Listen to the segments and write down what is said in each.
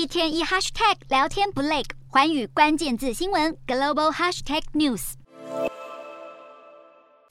一天一 hashtag 聊天不累，环宇关键字新闻 global hashtag news。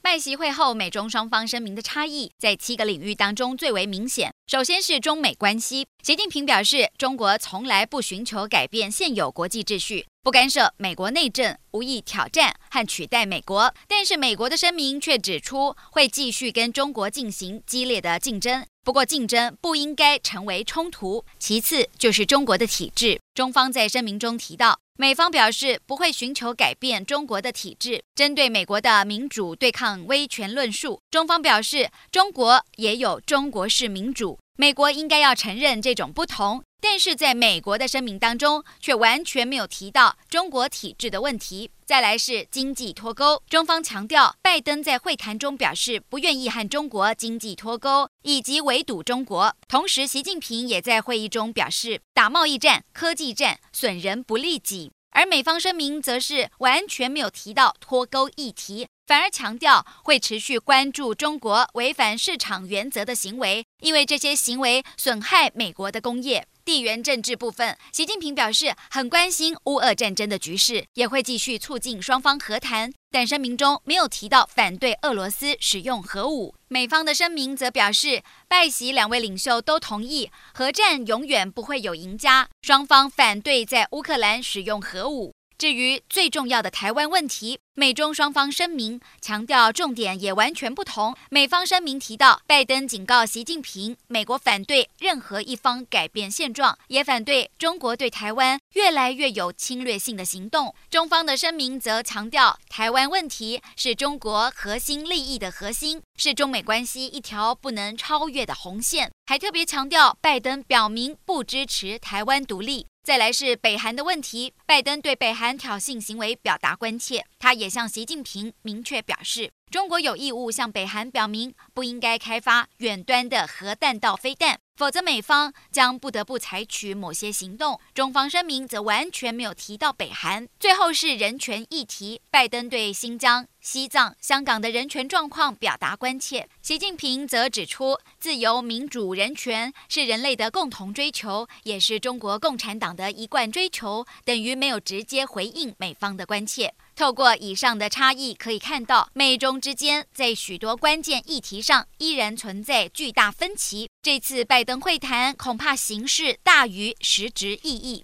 拜习会后，美中双方声明的差异在七个领域当中最为明显。首先是中美关系，习近平表示，中国从来不寻求改变现有国际秩序，不干涉美国内政，无意挑战和取代美国。但是美国的声明却指出，会继续跟中国进行激烈的竞争。不过，竞争不应该成为冲突。其次就是中国的体制，中方在声明中提到，美方表示不会寻求改变中国的体制。针对美国的民主对抗威权论述，中方表示，中国也有中国式民主，美国应该要承认这种不同。但是在美国的声明当中，却完全没有提到中国体制的问题。再来是经济脱钩，中方强调，拜登在会谈中表示不愿意和中国经济脱钩，以及围堵中国。同时，习近平也在会议中表示，打贸易战、科技战损人不利己。而美方声明则是完全没有提到脱钩议题，反而强调会持续关注中国违反市场原则的行为，因为这些行为损害美国的工业。地缘政治部分，习近平表示很关心乌俄战争的局势，也会继续促进双方和谈。但声明中没有提到反对俄罗斯使用核武。美方的声明则表示，拜习两位领袖都同意核战永远不会有赢家，双方反对在乌克兰使用核武。至于最重要的台湾问题，美中双方声明强调重点也完全不同。美方声明提到，拜登警告习近平，美国反对任何一方改变现状，也反对中国对台湾越来越有侵略性的行动。中方的声明则强调，台湾问题是中国核心利益的核心，是中美关系一条不能超越的红线，还特别强调，拜登表明不支持台湾独立。再来是北韩的问题，拜登对北韩挑衅行为表达关切，他也向习近平明确表示，中国有义务向北韩表明不应该开发远端的核弹道飞弹，否则美方将不得不采取某些行动。中方声明则完全没有提到北韩。最后是人权议题，拜登对新疆、西藏、香港的人权状况表达关切，习近平则指出，自由、民主、人权是人类的共同追求，也是中国共产党的一贯追求，等于没有直接回应美方的关切。透过以上的差异，可以看到美中之间在许多关键议题上依然存在巨大分歧。这次拜登会谈恐怕形式大于实质意义。